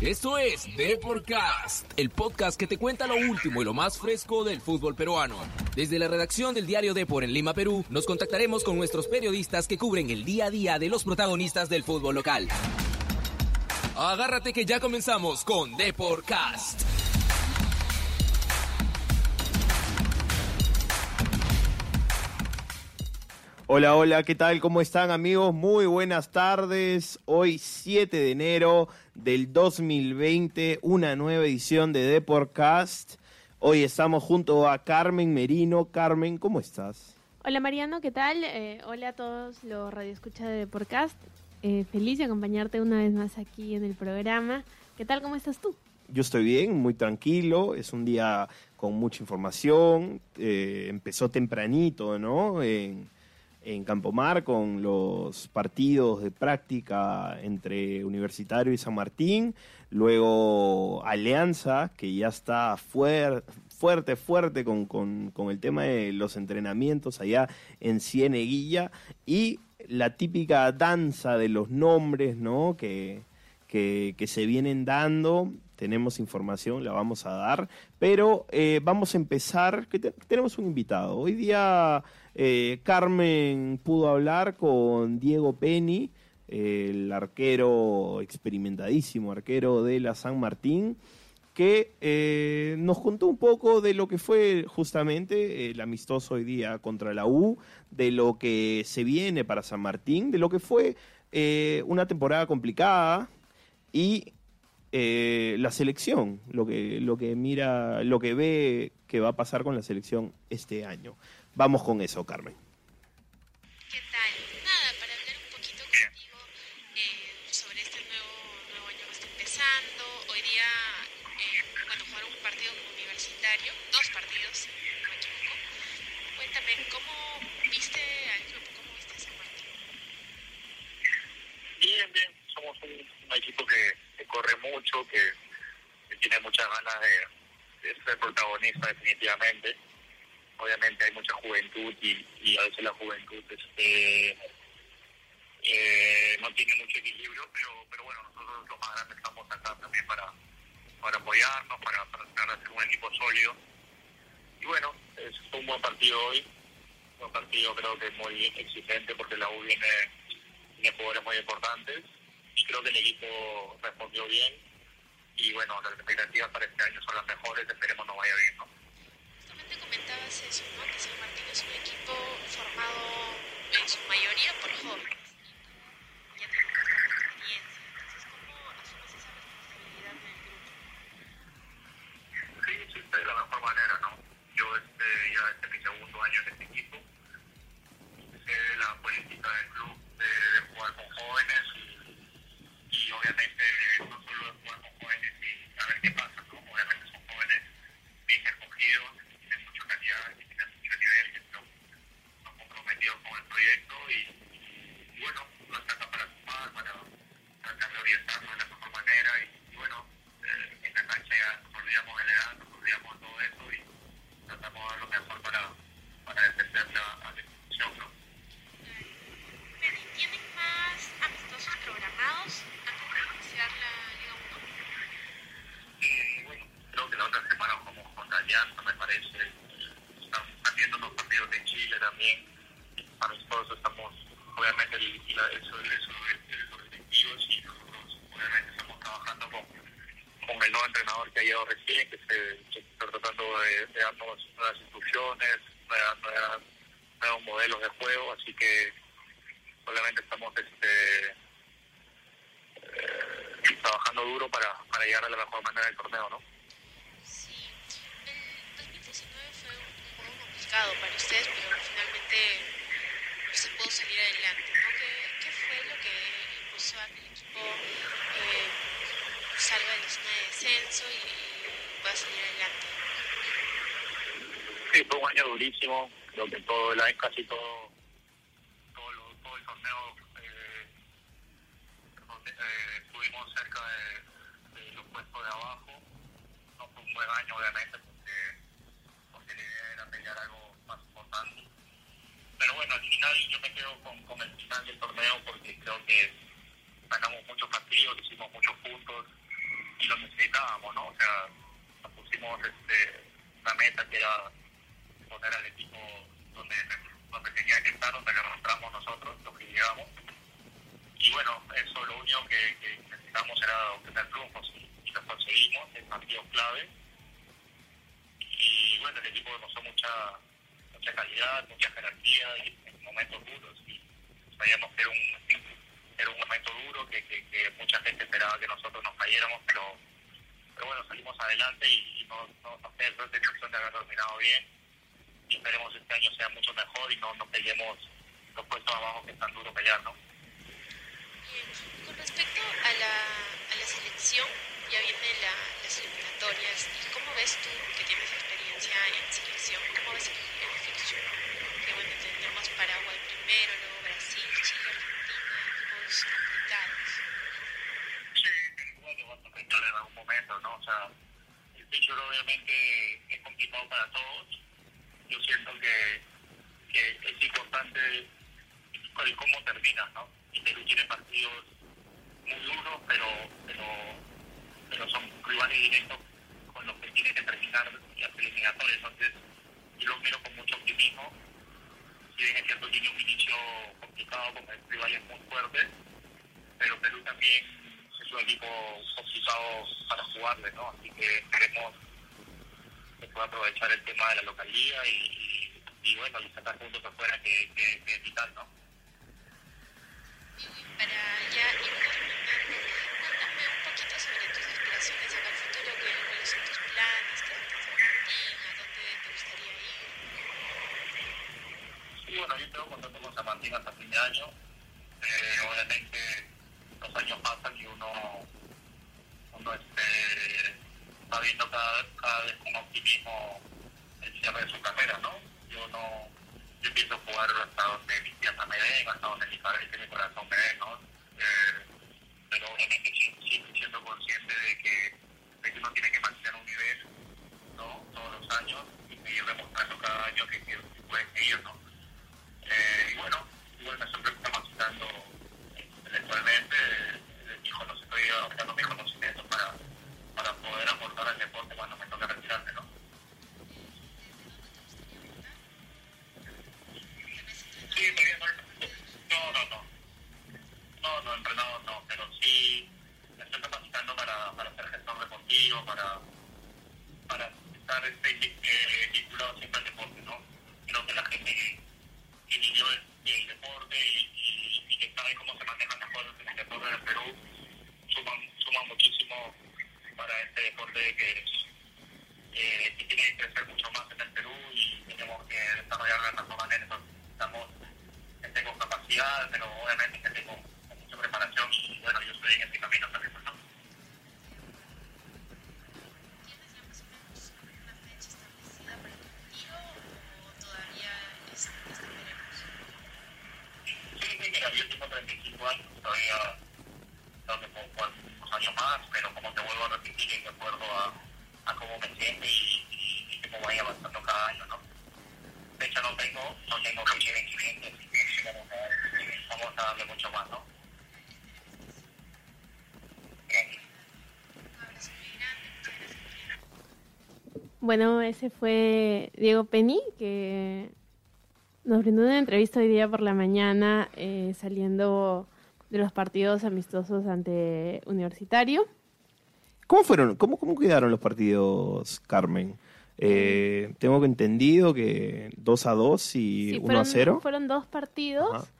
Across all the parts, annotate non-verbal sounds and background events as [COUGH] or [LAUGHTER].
Esto es Deporcast, el podcast que te cuenta lo último y lo más fresco del fútbol peruano. Desde la redacción del diario Depor en Lima, Perú, nos contactaremos con nuestros periodistas que cubren el día a día de los protagonistas del fútbol local. Agárrate que ya comenzamos con Deporcast. Hola, hola, ¿qué tal? ¿Cómo están amigos? Muy buenas tardes. Hoy 7 de enero del 2020, una nueva edición de Deportcast. Hoy estamos junto a Carmen Merino. Carmen, ¿cómo estás? Hola Mariano, ¿qué tal? Eh, hola a todos los radioescuchas de Deportcast. Eh, feliz de acompañarte una vez más aquí en el programa. ¿Qué tal? ¿Cómo estás tú? Yo estoy bien, muy tranquilo. Es un día con mucha información. Eh, empezó tempranito, ¿no? En, en Campomar con los partidos de práctica entre Universitario y San Martín, luego Alianza, que ya está fuerte, fuerte con, con, el tema de los entrenamientos allá en Cieneguilla, y la típica danza de los nombres, ¿no? Que, que, se vienen dando. Tenemos información, la vamos a dar. Pero eh, vamos a empezar, que tenemos un invitado. Hoy día eh, Carmen pudo hablar con Diego Penny, el arquero experimentadísimo, arquero de la San Martín, que eh, nos contó un poco de lo que fue justamente el amistoso hoy día contra la U, de lo que se viene para San Martín, de lo que fue una temporada complicada y la selección, lo que, lo que mira, lo que ve que va a pasar con la selección este año. Vamos con eso, Carmen. ¿Qué tal? Nada, para hablar un poquito contigo eh, sobre este nuevo, nuevo año que está empezando. Hoy día, eh, bueno, jugaron un partido universitario, dos partidos, si no me equivoco. Cuéntame, ¿cómo viste al grupo? ¿Cómo viste a San Martín? Bien, bien. Somos un, equipo que, corre mucho, que, tiene muchas ganas de, de ser protagonista definitivamente. Obviamente hay mucha juventud y, a veces la juventud este, eh, no tiene mucho equilibrio, pero, pero bueno, nosotros los más grandes estamos acá también para, para apoyarnos, para, para tratar ser un equipo sólido. Y bueno, es un buen partido hoy, un partido creo que muy exigente porque la U viene, tiene jugadores muy importantes y creo que el equipo respondió bien y bueno, las expectativas para este año son las mejores, esperemos nos vaya bien, ¿no? comentabas eso, ¿no? Que San Martín es un equipo formado en su mayoría por jóvenes. Ya tienen bastante experiencia. Entonces, ¿cómo asumes esa responsabilidad en el grupo? Sí, sí, de la mejor manera, ¿no? Yo este, ya este es mi segundo año en este equipo. Sé la política del club de, de jugar con jóvenes y, y obviamente no solo de jugar con jóvenes y a ver qué pasa, ¿no? Obviamente son jóvenes bien escogidos y tienen mucho nivel, que están, comprometidos con el proyecto y, bueno, lo sacan para sumar, para tratar de orientarnos de la mejor manera y, bueno, eh, en la cancha ya nos olvidamos de la edad, nos olvidamos de todo eso y tratamos de dar lo mejor para, para defender la, a la institución, ¿no? ¿Tienen más amistosos programados antes de iniciar la Liga 1? Eh, bueno, creo que la otra semana vamos con Alianza, me parece haciendo los partidos de Chile también. Amistosos estamos, obviamente, el, eso, eso es los directivos y nosotros, obviamente, estamos trabajando con, con el nuevo entrenador que ha llegado recién, que, se, está tratando de, darnos nuevas instrucciones, nuevos modelos de juego, así que obviamente estamos este, eh, trabajando duro para, para llegar a la mejor manera del torneo, ¿no? para ustedes, pero finalmente se pudo salir adelante. ¿no? ¿Qué, ¿Qué, fue lo que impulsó a que el equipo eh, salga de la zona de descenso y pueda salir adelante? Sí, fue un año durísimo, creo que todo el año, casi todo, todo, lo, todo el torneo eh, eh, estuvimos cerca de, los puestos de abajo. No fue un buen año, obviamente, pelear algo más importante. Pero bueno, al final yo me quedo con, el final del torneo porque creo que ganamos muchos partidos, hicimos muchos puntos y lo necesitábamos, ¿no? O sea, nos pusimos este, meta que era poner al equipo donde, donde tenía que estar, donde le mostramos nosotros, lo que llegamos. Y bueno, eso lo único que, que necesitamos era obtener triunfos y, y lo conseguimos en partidos clave. Y bueno, el equipo demostró mucha mucha calidad, mucha jerarquía y momentos duros. Y sabíamos que era un, era un momento duro, que, que, que mucha gente esperaba que nosotros nos cayéramos, pero, pero bueno, salimos adelante y, y no, no queda la sensación de haber terminado bien. Y esperemos este año sea mucho mejor y no, no peleemos los puestos abajo que es tan duro pelear, ¿no? Bien. Con respecto a la, a la selección, ya vienen la, las eliminatorias. ¿Y cómo ves tú, que tienes experiencia en selección, cómo ves el, el fixture? Que bueno, tenemos Paraguay primero, luego Brasil, Chile, Argentina, equipos complicados. Sí, pero igual te vas a en algún momento, ¿no? O sea, el picture obviamente es complicado para todos. Yo siento que, que es importante el cómo terminas, ¿no? Y Perú tiene partidos muy duros, pero, pero son rivales directos con los que tiene que terminar las eliminatorias. Entonces, yo lo miro con mucho optimismo. Si bien es cierto, tiene un inicio complicado con rivales muy fuertes, pero Perú también es un equipo complicado jugarle, ¿no? Así que esperemos que pueda aprovechar el tema de la localía y, y, y bueno, y sacar puntos afuera que, que, que es vital, ¿no? Y para ya ir terminando, cuéntame un poquito sobre tus aspiraciones acá al futuro, ¿qué, cuáles son tus planes, qué haces en San Martín, a dónde te gustaría ir. Y bueno, yo tengo contacto con San Martín hasta fin de año. Eh, obviamente los años pasan y uno, uno este, está viendo cada, cada vez con optimismo el cierre de su carrera, ¿no? Yo no, yo pienso jugar hasta donde mis piernas me den, hasta donde mi cabeza y mi corazón me den, ¿no? Eh, pero obviamente sí, siendo consciente de que, de que uno tiene que mantener un nivel, ¿no? Todos los años y seguir demostrando cada año que, que puede seguir, ¿no? Eh, y bueno, igual me estoy capacitando intelectualmente, eh, mi cono- estoy adaptando mis conocimientos para, para poder aportar al deporte cuando me toque retirarme, ¿no? Sí, todavía no, no, no, no, no, no, entrenado no, pero sí me estoy capacitando para, para ser gestor deportivo, para, para estar este, eh, vinculado siempre al deporte, ¿no? Creo que la gente que, que vivió el, el deporte y, y, y que sabe cómo se manejan las cosas en el deporte en el Perú suman, suman muchísimo para este deporte que, eh, que tiene que crecer mucho más en el Perú y tenemos que desarrollarlo de la mejor manera. Entonces, estamos, que pero obviamente que tengo mucha preparación y bueno, yo estoy en este camino también, ¿no? ¿Tienes ya más o menos una fecha establecida para tu retiro o todavía es, esperemos? Sí, sí, mira, yo tengo 35 años, todavía creo que puedo jugar unos años más, pero como te vuelvo a repetir, de acuerdo a, a cómo me siente y, y, y cómo vaya avanzando cada año, ¿no? Fecha no tengo, no tengo fecha de vencimiento, así que sí, vamos a, ver, vamos a darle mucho más, ¿no? Gracias. Un abrazo muy grande, muchas gracias. Bueno, ese fue Diego Penny, que nos brindó una entrevista hoy día por la mañana, eh, saliendo de los partidos amistosos ante Universitario. ¿Cómo fueron? ¿Cómo, cómo quedaron los partidos, Carmen? Eh, tengo que entendido que 2 a 2 y Sí, 1 fueron, a 0. Fueron dos partidos.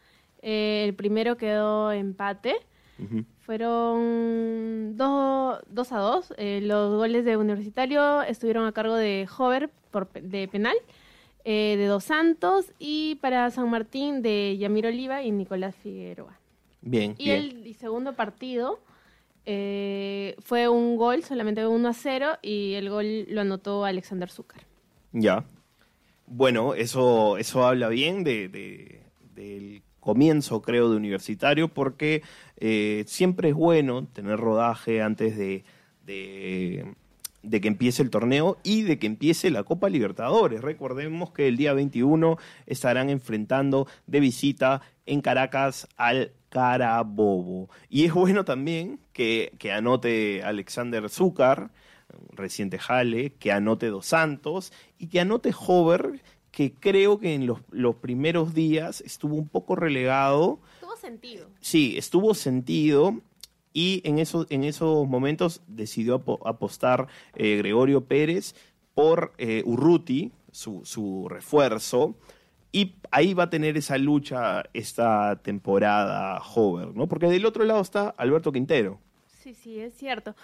Eh, el primero quedó empate. Ujú. Fueron 2 dos a 2. los goles de Universitario estuvieron a cargo de Hover por, de penal, eh, de Dos Santos y para San Martín de Yamir Oliva y Nicolás Figueroa. Bien, Y bien. el y segundo partido eh, fue un gol, solamente 1 a 0, y el gol lo anotó Alexander Zúcar. Ya. Bueno, eso, eso habla bien de, de- del comienzo, creo, de universitario, porque eh, siempre es bueno tener rodaje antes de, de que empiece el torneo y de que empiece la Copa Libertadores. Recordemos que el día 21 estarán enfrentando de visita en Caracas al Carabobo. Y es bueno también que, que anote Alexander Zúcar, reciente Jale, que anote Dos Santos y que anote Hover, que creo que en los, los primeros días estuvo un poco relegado. Tuvo sentido. Sí, estuvo sentido y en, esos en esos momentos decidió apo- apostar eh, Gregorio Pérez por eh, Urruti, su, su refuerzo, y ahí va a tener esa lucha esta temporada Hover, ¿no? Porque del otro lado está Alberto Quintero. Sí, sí, es cierto.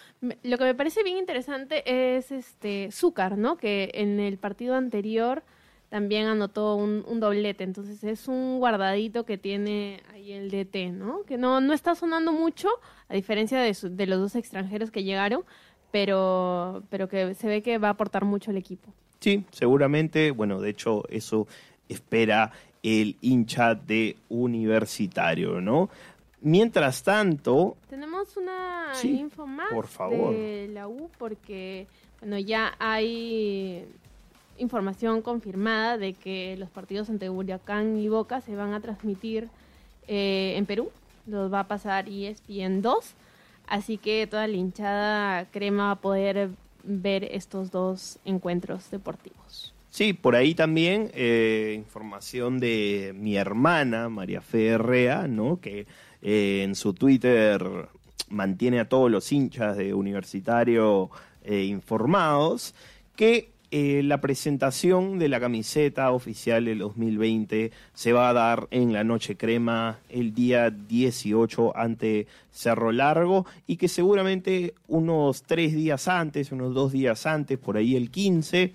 Lo que me parece bien interesante es este Zúcar, ¿no? Que en el partido anterior también anotó un, un doblete. Entonces es un guardadito que tiene ahí el DT, ¿no? Que no, no está sonando mucho, a diferencia de, su- de los dos extranjeros que llegaron, pero, pero que se ve que va a aportar mucho al equipo. Sí, seguramente, bueno, de hecho eso espera el hincha de universitario, ¿no? Mientras tanto, Tenemos una Sí, info más por favor. de la U porque bueno ya hay información confirmada de que los partidos entre Huracán y Boca se van a transmitir eh, en Perú. Los va a pasar ESPN 2. Así que toda la hinchada crema va a poder ver estos dos encuentros deportivos. Sí, por ahí también eh, información de mi hermana, María Fe Herrea, ¿no? que eh, en su Twitter mantiene a todos los hinchas de universitario informados, que eh, la presentación de la camiseta oficial del 2020 se va a dar en la Noche Crema el día 18 ante Cerro Largo y que seguramente unos tres días antes, unos dos días antes, por ahí el 15,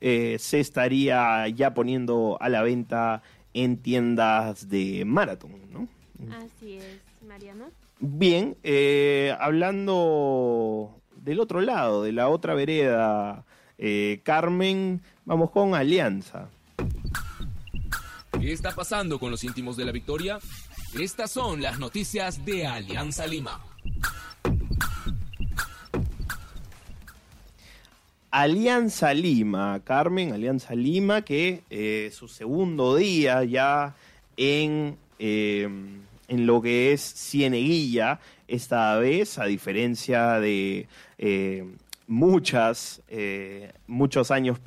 eh, se estaría ya poniendo a la venta en tiendas de Marathon, ¿no? Así es, Mariano. Bien, eh, hablando del otro lado, de la otra vereda, eh, Carmen, vamos con Alianza. ¿Qué está pasando con los íntimos de la victoria? Estas son las noticias de Alianza Lima. Alianza Lima, Carmen, Alianza Lima, que eh, su segundo día ya en, eh, en lo que es Cieneguilla, esta vez, a diferencia de eh, muchas, eh, muchos años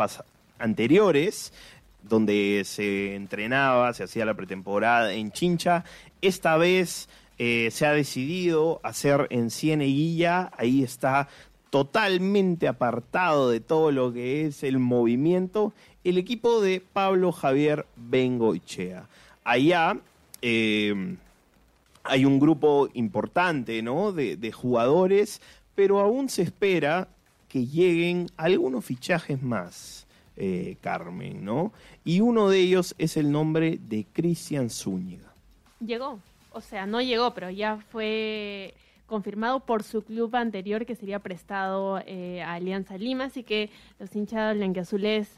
anteriores, donde se entrenaba, se hacía la pretemporada en Chincha, esta vez eh, se ha decidido hacer en Cieneguilla, ahí está totalmente apartado de todo lo que es el movimiento, el equipo de Pablo Javier Bengoichea. Allá eh, hay un grupo importante ¿no? de, de jugadores, pero aún se espera que lleguen algunos fichajes más, eh, Carmen, ¿no? Y uno de ellos es el nombre de Cristian Zúñiga. Llegó, o sea, no llegó, pero ya fue confirmado por su club anterior que sería prestado eh, a Alianza Lima, así que los hinchas blanquiazules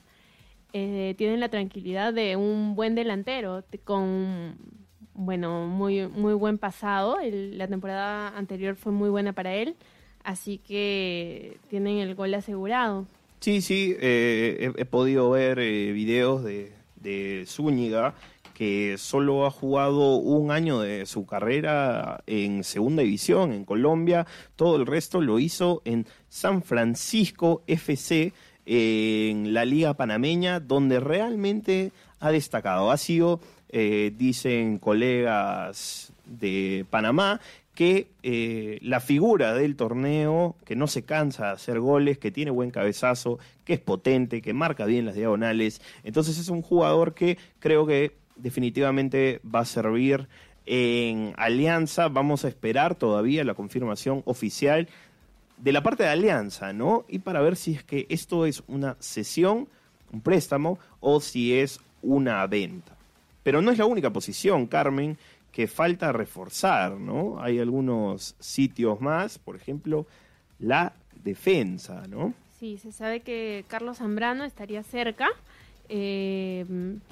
eh, tienen la tranquilidad de un buen delantero con bueno muy muy buen pasado. El- la temporada anterior fue muy buena para él, así que tienen el gol asegurado. Sí, sí, eh, he, podido ver eh, videos de, de Zúñiga que solo ha jugado un año de su carrera en segunda división en Colombia, todo el resto lo hizo en San Francisco FC, en la Liga Panameña, donde realmente ha destacado. Ha sido, eh, dicen colegas de Panamá, que eh, la figura del torneo, que no se cansa de hacer goles, que tiene buen cabezazo, que es potente, que marca bien las diagonales. Entonces es un jugador que creo que definitivamente va a servir en Alianza. Vamos a esperar todavía la confirmación oficial de la parte de Alianza, ¿no? Y para ver si es que esto es una cesión, un préstamo, o si es una venta. Pero no es la única posición, Carmen, que falta reforzar, ¿no? Hay algunos sitios más, por ejemplo, la defensa, ¿no? Sí, se sabe que Carlos Zambrano estaría cerca. Eh,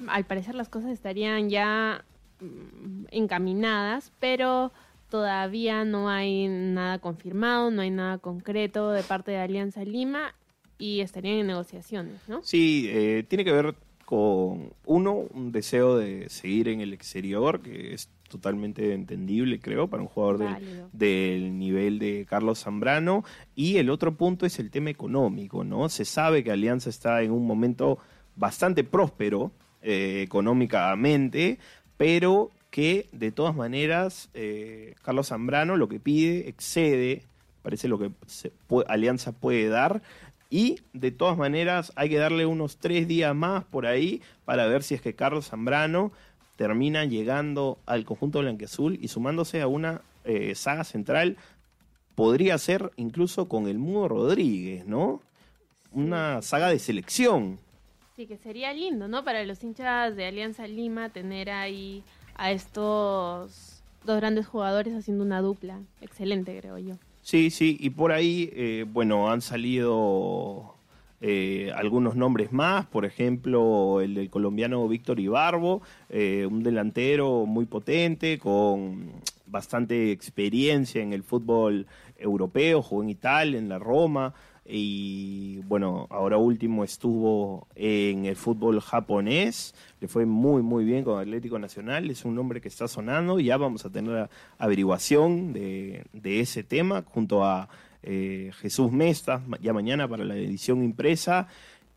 al parecer las cosas estarían ya mm, encaminadas, pero todavía no hay nada confirmado, no hay nada concreto de parte de Alianza Lima y estarían en negociaciones, ¿no? Sí, eh, tiene que ver con, uno, un deseo de seguir en el exterior, que es totalmente entendible, creo, para un jugador del, del nivel de Carlos Zambrano. Y el otro punto es el tema económico, ¿no? Se sabe que Alianza está en un momento bastante próspero eh, económicamente, pero que de todas maneras eh, Carlos Zambrano lo que pide excede, parece lo que se pu- Alianza puede dar. Y de todas maneras hay que darle unos tres días más por ahí para ver si es que Carlos Zambrano termina llegando al conjunto blanqueazul y sumándose a una eh, saga central, podría ser incluso con el Mudo Rodríguez, ¿no? Una saga de selección. Sí, que sería lindo, ¿no? Para los hinchas de Alianza Lima tener ahí a estos dos grandes jugadores haciendo una dupla. Excelente, creo yo. Sí, sí, y por ahí, eh, bueno, han salido eh, algunos nombres más, por ejemplo, el del colombiano Víctor Ibarbo, eh, un delantero muy potente, con bastante experiencia en el fútbol europeo, jugó en Italia, en la Roma, y bueno, ahora último estuvo en el fútbol japonés, le fue muy muy bien con Atlético Nacional, es un nombre que está sonando, ya vamos a tener averiguación de, de ese tema junto a eh, Jesús Mesta, ma- ya mañana para la edición impresa,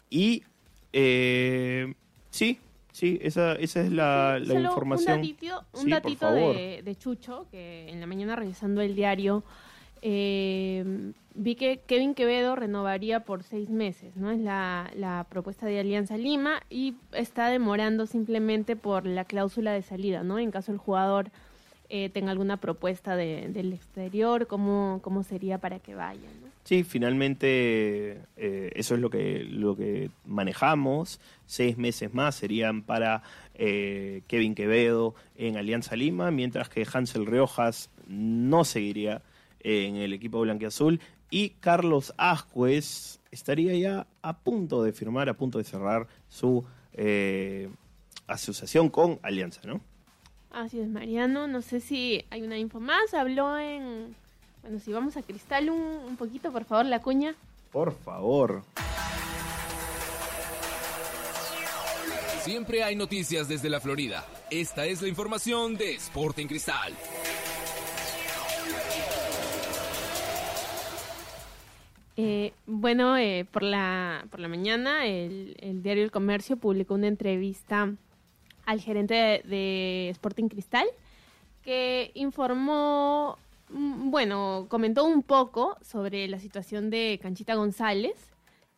y eh, sí, sí, esa, esa es la, información. Un datito, un Sí, datito de, de Chucho, que en la mañana revisando el diario, eh, vi que Kevin Quevedo renovaría por seis meses, ¿no? Es la, la propuesta de Alianza Lima y está demorando simplemente por la cláusula de salida, ¿no? En caso el jugador eh, tenga alguna propuesta de- del exterior, ¿cómo, ¿cómo sería para que vaya, ¿no? Sí, finalmente eh, eso es lo que, lo que manejamos. Seis meses más serían para eh, Kevin Quevedo en Alianza Lima, mientras que Hansel Riojas no seguiría en el equipo blanquiazul y Carlos Ascuez estaría ya a punto de firmar, a punto de cerrar su eh, asociación con Alianza, ¿no? Así es, Mariano. No sé si hay una info más. Habló en... Bueno, si vamos a Cristal un, un poquito, por favor, la cuña. Por favor. Siempre hay noticias desde la Florida. Esta es la información de Sporting Cristal. Eh, bueno, eh, por, la, por la mañana el, el diario El Comercio publicó una entrevista al gerente de, Sporting Cristal que informó, mm, bueno, comentó un poco sobre la situación de Canchita González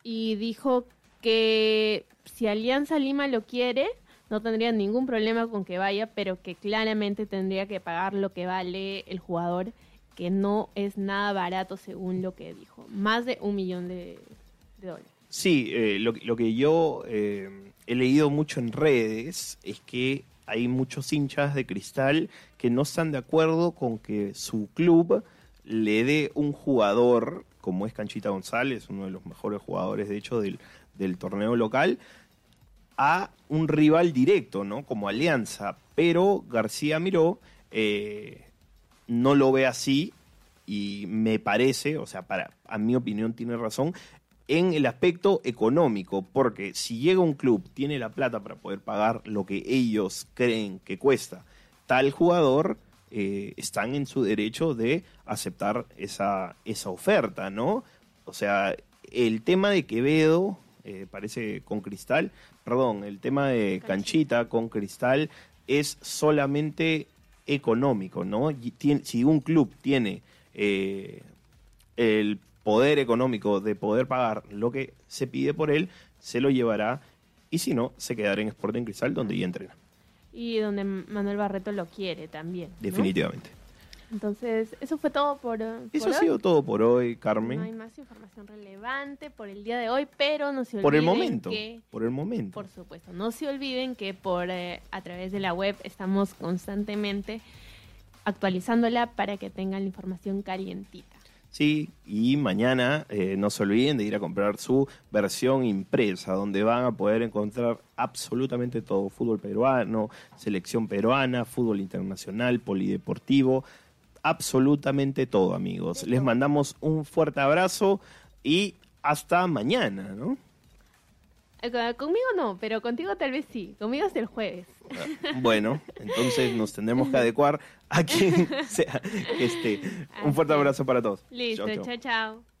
y dijo que si Alianza Lima lo quiere, no tendría ningún problema con que vaya, pero que claramente tendría que pagar lo que vale el jugador, que no es nada barato según lo que dijo, más de un millón de dólares. Sí, eh, lo, lo que yo eh, he leído mucho en redes es que hay muchos hinchas de cristal que no están de acuerdo con que su club le dé un jugador, como es Canchita González, uno de los mejores jugadores de hecho del, torneo local, a un rival directo, ¿no? Como Alianza. Pero García Miró eh, no lo ve así y me parece, o sea, para, a mi opinión tiene razón, en el aspecto económico, porque si llega un club, tiene la plata para poder pagar lo que ellos creen que cuesta tal jugador, eh, están en su derecho de aceptar esa, esa oferta, ¿no? O sea, el tema de Quevedo, eh, parece con Cristal, perdón, el tema de Canchita. Canchita con Cristal es solamente económico, ¿no? Y si un club tiene eh, el poder económico de poder pagar lo que se pide por él, se lo llevará y si no, se quedará en Sporting Cristal donde ya entrena, Y donde Manuel Barreto lo quiere también. ¿no? definitivamente. Entonces, eso fue todo por, eh, Eso por ha hoy. sido todo por hoy, No hay Carmen. más información relevante por el día de hoy, pero no se olviden Por el momento, que, por el momento. por supuesto, no se olviden que por eh, a través de la web estamos constantemente actualizándola para que tengan la información calientita. Sí, y mañana eh, no se olviden de ir a comprar su versión impresa, donde van a poder encontrar absolutamente todo, fútbol peruano, selección peruana, fútbol internacional, polideportivo, absolutamente todo, amigos. Les mandamos un fuerte abrazo y hasta mañana, ¿no? Conmigo no, pero contigo tal vez sí. Conmigo es el jueves. Bueno, entonces nos tendremos que adecuar a quien [LAUGHS] sea que esté. Un fuerte abrazo para todos. Listo, chao, chao.